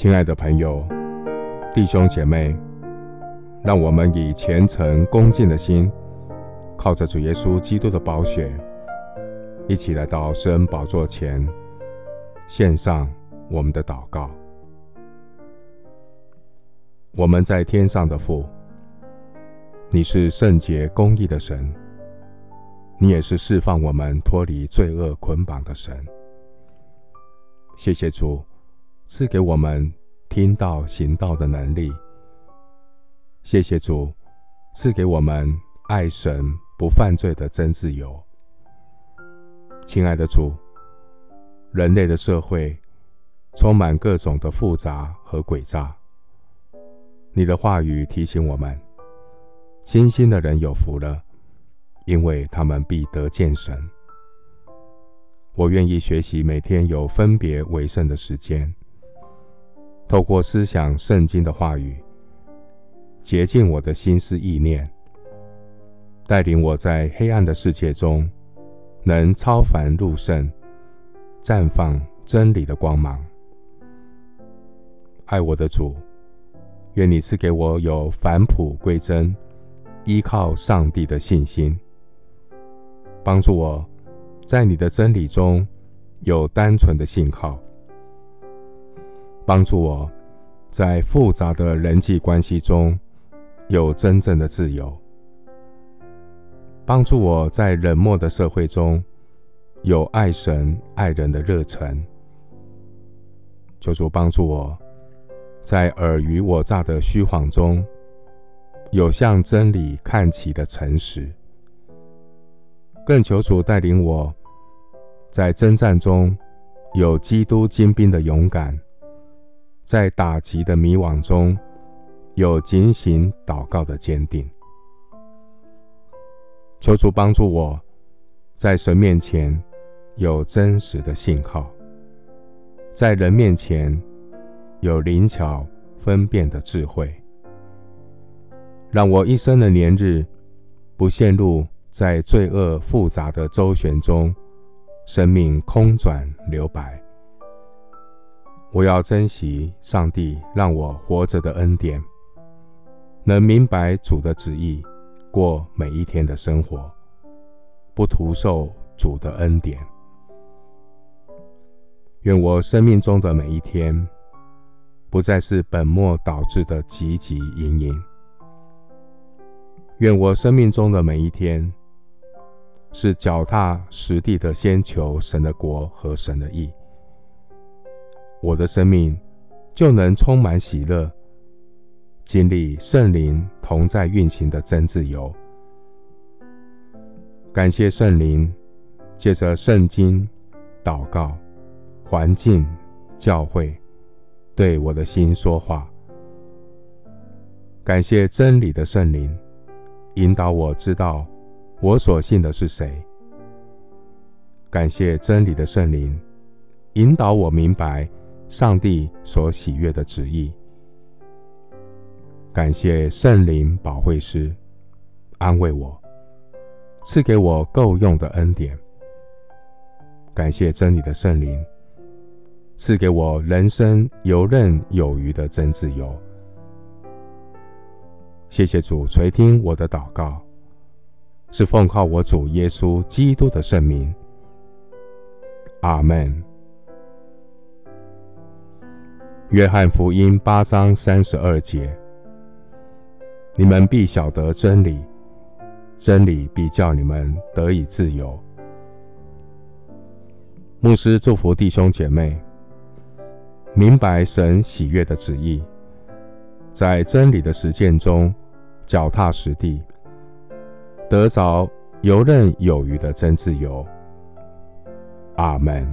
亲爱的朋友、弟兄姐妹，让我们以虔诚恭敬的心，靠着主耶稣基督的宝血，一起来到施恩宝座前，献上我们的祷告。我们在天上的父，你是圣洁公义的神，你也是释放我们脱离罪恶捆绑的神。谢谢主。赐给我们听到行道的能力。谢谢主赐给我们爱神不犯罪的真自由。亲爱的主，人类的社会充满各种的复杂和诡诈。你的话语提醒我们：清心的人有福了，因为他们必得见神。我愿意学习每天有分别为圣的时间。透过思想圣经的话语，洁净我的心思意念，带领我在黑暗的世界中，能超凡入圣，绽放真理的光芒。爱我的主，愿你赐给我有返璞归真、依靠上帝的信心，帮助我在你的真理中有单纯的信靠。帮助我，在复杂的人际关系中有真正的自由；帮助我在冷漠的社会中有爱神爱人的热忱。求主帮助我，在尔虞我诈的虚谎中有向真理看齐的诚实。更求主带领我，在征战中有基督精兵的勇敢。在打击的迷惘中，有警醒祷告的坚定。求主帮助我，在神面前有真实的信靠，在人面前有灵巧分辨的智慧，让我一生的年日不陷入在罪恶复杂的周旋中，生命空转留白。我要珍惜上帝让我活着的恩典，能明白主的旨意，过每一天的生活，不徒受主的恩典。愿我生命中的每一天，不再是本末倒置的汲汲营营。愿我生命中的每一天，是脚踏实地的先求神的国和神的义。我的生命就能充满喜乐，经历圣灵同在运行的真自由。感谢圣灵借着圣经、祷告、环境、教会，对我的心说话。感谢真理的圣灵引导我知道我所信的是谁。感谢真理的圣灵引导我明白。上帝所喜悦的旨意，感谢圣灵保惠师安慰我，赐给我够用的恩典。感谢真理的圣灵赐给我人生游刃有余的真自由。谢谢主垂听我的祷告，是奉靠我主耶稣基督的圣名。阿门。约翰福音八章三十二节：你们必晓得真理，真理必叫你们得以自由。牧师祝福弟兄姐妹，明白神喜悦的旨意，在真理的实践中脚踏实地，得着游刃有余的真自由。阿门。